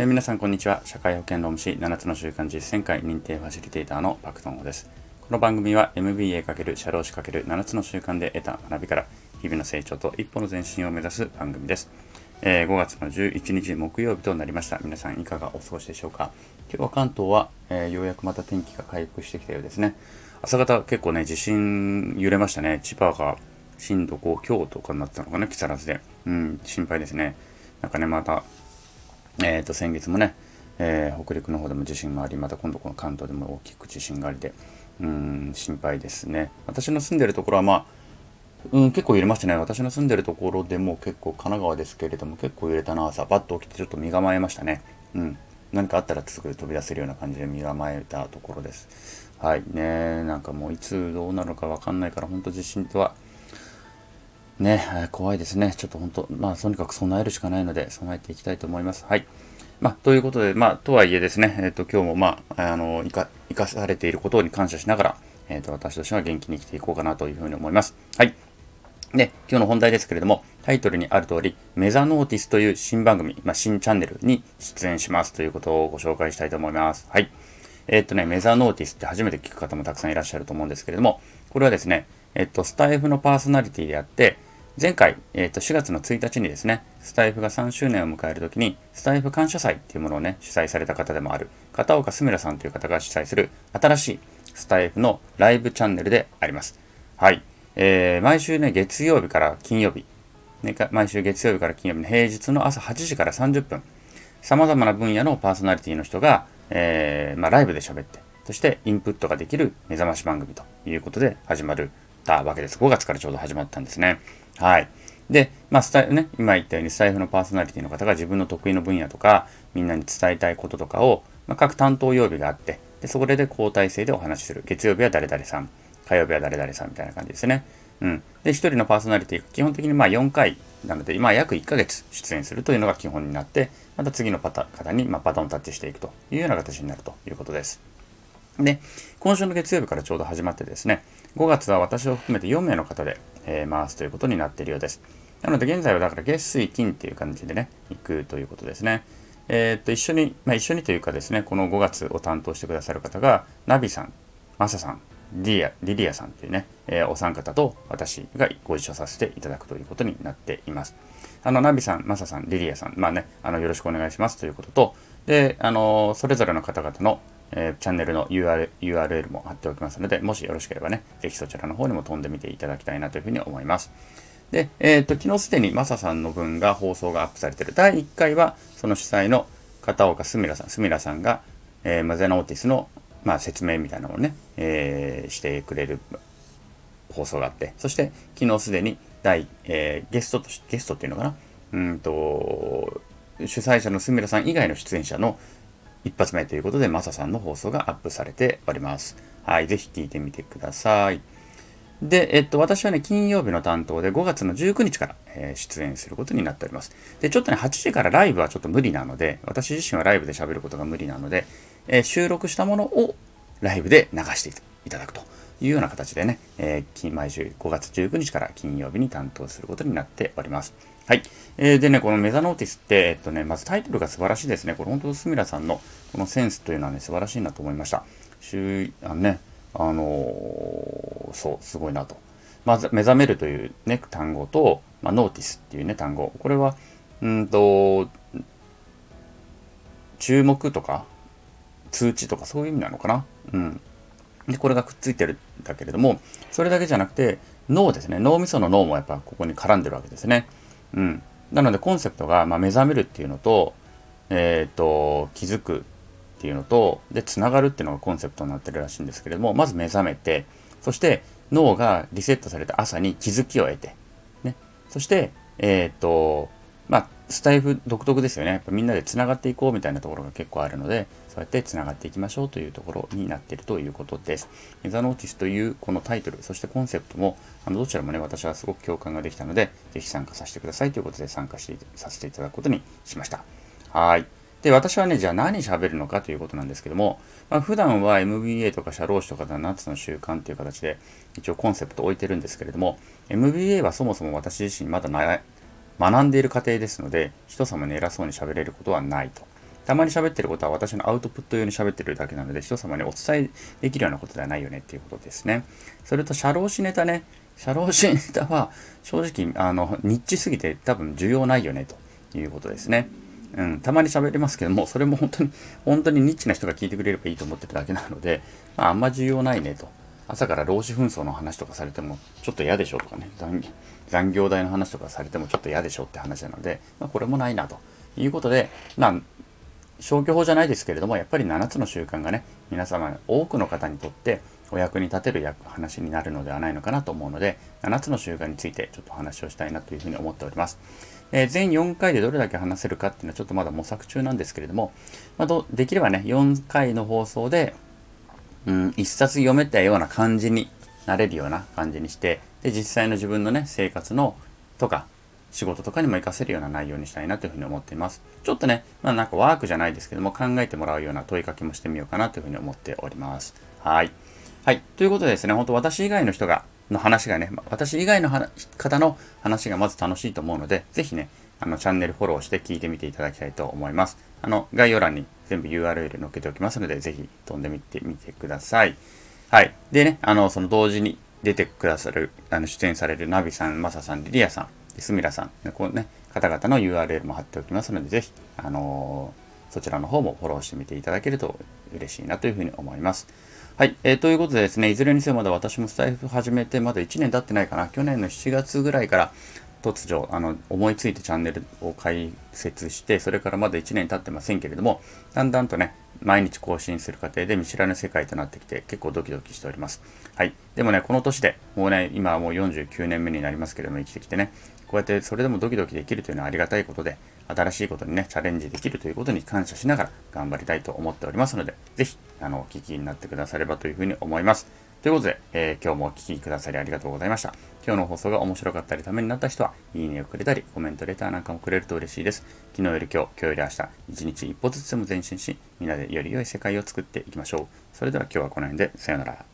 えー、皆さんこんにちは。社会保険労務士7つの習慣実践会認定ファシリテーターのパクトンです。この番組は MBA× 社労士 ×7 つの習慣で得た学びから日々の成長と一歩の前進を目指す番組です、えー、5月の11日木曜日となりました。皆さんいかがお過ごしでしょうか。今日は関東は、えー、ようやくまた天気が回復してきたようですね。朝方結構ね地震揺れましたね。千葉が震度5強とかになったのかな木更津で。うん心配ですね。なんかねまたえー、と先月もね、えー、北陸の方でも地震があり、また今度この関東でも大きく地震がありで、うん、心配ですね。私の住んでるところは、まあ、うん、結構揺れましたね。私の住んでるところでも結構神奈川ですけれども、結構揺れたな、朝、バッと起きてちょっと身構えましたね。うん。何かあったらすぐ飛び出せるような感じで身構えたところです。はいね、なんかもういつどうなるかわかんないから、本当地震とはね、怖いですね。ちょっと本当、まあ、とにかく備えるしかないので、備えていきたいと思います。はい。まあ、ということで、まあ、とはいえですね、えっ、ー、と、今日も、まあ、あの、生か、生かされていることに感謝しながら、えっ、ー、と、私としては元気に生きていこうかなというふうに思います。はい。で、今日の本題ですけれども、タイトルにある通り、メザノーティスという新番組、まあ、新チャンネルに出演しますということをご紹介したいと思います。はい。えっ、とね、メザノーティスって初めて聞く方もたくさんいらっしゃると思うんですけれども、これはですね、えっと、スタイフのパーソナリティであって、前回、えー、と4月の1日にですね、スタイフが3周年を迎えるときに、スタイフ感謝祭っていうものをね、主催された方でもある、片岡すみらさんという方が主催する新しいスタイフのライブチャンネルであります。はい。えー、毎週ね、月曜日から金曜日、ね、毎週月曜日から金曜日の平日の朝8時から30分、様々な分野のパーソナリティの人が、えー、まあ、ライブで喋って、そしてインプットができる目覚まし番組ということで始まるたわけです。5月からちょうど始まったんですね。はい。で、まあ、スタイフね、今言ったようにスタイフのパーソナリティの方が自分の得意の分野とか、みんなに伝えたいこととかを、まあ、各担当曜日があって、でそこで交代制でお話しする。月曜日は誰々さん、火曜日は誰々さんみたいな感じですね。うん。で、1人のパーソナリティが基本的にまあ4回なので、今約1ヶ月出演するというのが基本になって、また次のパタ方にまあバトンタッチしていくというような形になるということです。で、今週の月曜日からちょうど始まってですね、5月は私を含めて4名の方で、えー、回すということになっているようです。なので現在はだから月水金っていう感じでね、行くということですね。えー、っと、一緒に、まあ、一緒にというかですね、この5月を担当してくださる方が、ナビさん、マサさん、リリア、リリアさんというね、えー、お三方と私がご一緒させていただくということになっています。あの、ナビさん、マサさん、リリアさん、まあね、あの、よろしくお願いしますということと、で、あの、それぞれの方々の、えー、チャンネルの URL, URL も貼っておきますので、もしよろしければね、ぜひそちらの方にも飛んでみていただきたいなというふうに思います。で、えっ、と、昨日すでにマサさんの分が放送がアップされている。第1回は、その主催の片岡すみらさん、すみらさんが、えー、マゼノーティスの、まあ、説明みたいなのをね、えー、してくれる放送があって、そして昨日すでに第、えー、ゲストとし、ゲストっていうのかな？うんと、主催者のすみらさん以外の出演者の一発目ということで、マサさんの放送がアップされております。はい、ぜひ聞いてみてください。で、えっと、私はね、金曜日の担当で5月の19日から、えー、出演することになっております。で、ちょっとね、8時からライブはちょっと無理なので、私自身はライブで喋ることが無理なので、えー、収録したものをライブで流していただくというような形でね、えー、毎週5月19日から金曜日に担当することになっております。はい。えー、でね、このメザノーティスって、えっとね、まずタイトルが素晴らしいですね。これ本当、スミラさんのこのセンスというのはね、素晴らしいなと思いました。週、あのね、あのー、そう、すごいなと。まず、目覚めるというね、単語と、まあ、ノーティスっていうね、単語。これは、うんと、注目とか、通知とかそういう意味なのかな。うん。で、これがくっついてるんだけれども、それだけじゃなくて、脳ですね。脳みその脳もやっぱここに絡んでるわけですね。うん。なのでコンセプトが、まあ、目覚めるっていうのと、えっ、ー、と、気づくっていうのと、で、つながるっていうのがコンセプトになってるらしいんですけれども、まず目覚めて、そして脳がリセットされた朝に気づきを得て、ね。そして、えっ、ー、と、まあ、スタイフ独特ですよね。やっぱみんなで繋がっていこうみたいなところが結構あるので、そうやって繋がっていきましょうというところになっているということです。ザ・ノーティスというこのタイトル、そしてコンセプトも、あのどちらもね、私はすごく共感ができたので、ぜひ参加させてくださいということで参加してさせていただくことにしました。はい。で、私はね、じゃあ何喋るのかということなんですけども、まあ、普段は MBA とか社労士とか7つの習慣という形で一応コンセプトを置いてるんですけれども、MBA はそもそも私自身まだ学んでいる過程ですので、人様に偉そうに喋れることはないと。たまに喋ってることは私のアウトプット用に喋ってるだけなので、人様にお伝えできるようなことではないよねっていうことですね。それと、社労士ネタね。社労士ネタは、正直、あの、ニッチすぎて多分需要ないよね、ということですね。うん、たまに喋りますけども、それも本当に、本当にニッチな人が聞いてくれればいいと思ってるだけなので、まあ、あんま需要ないねと。朝から労使紛争の話とかされてもちょっと嫌でしょとかね残業代の話とかされてもちょっと嫌でしょって話なので、まあ、これもないなということで、まあ、消去法じゃないですけれどもやっぱり7つの習慣がね皆様多くの方にとってお役に立てる話になるのではないのかなと思うので7つの習慣についてちょっと話をしたいなというふうに思っております。えー、全4回でどれだけ話せるかっていうのはちょっとまだ模索中なんですけれども、まあ、できればね4回の放送でうん、一冊読めたような感じになれるような感じにして、で、実際の自分のね、生活の、とか、仕事とかにも活かせるような内容にしたいなというふうに思っています。ちょっとね、まあなんかワークじゃないですけども、考えてもらうような問いかけもしてみようかなというふうに思っております。はい。はい。ということでですね、本当私以外の人が、の話がね、私以外の方の話がまず楽しいと思うので、ぜひね、あの、チャンネルフォローして聞いてみていただきたいと思います。あの、概要欄に全部 URL 載っけておきますので、ぜひ飛んでみてみてください。はい。でね、あの、その同時に出てくださる、あの、出演されるナビさん、マサさん、リリアさん、スミラさん、こうね、方々の URL も貼っておきますので、ぜひ、あのー、そちらの方もフォローしてみていただけると嬉しいなというふうに思います。はい。えー、ということでですね、いずれにせよまだ私もスタイフ始めてまだ1年経ってないかな。去年の7月ぐらいから突如あの思いついてチャンネルを開設してそれからまだ1年経ってませんけれどもだんだんとね毎日更新する過程で見知らぬ世界となってきて結構ドキドキしております。はい。でもねこの年でもうね今はもう49年目になりますけれども生きてきてねこうやってそれでもドキドキできるというのはありがたいことで新しいことにねチャレンジできるということに感謝しながら頑張りたいと思っておりますので是非あのお聞きになってくださればというふうに思います。ということで、えー、今日もお聴きくださりありがとうございました。今日の放送が面白かったりためになった人は、いいねをくれたり、コメント、レターなんかもくれると嬉しいです。昨日より今日、今日より明日、一日一歩ずつでも前進し、みんなでより良い世界を作っていきましょう。それでは今日はこの辺で、さようなら。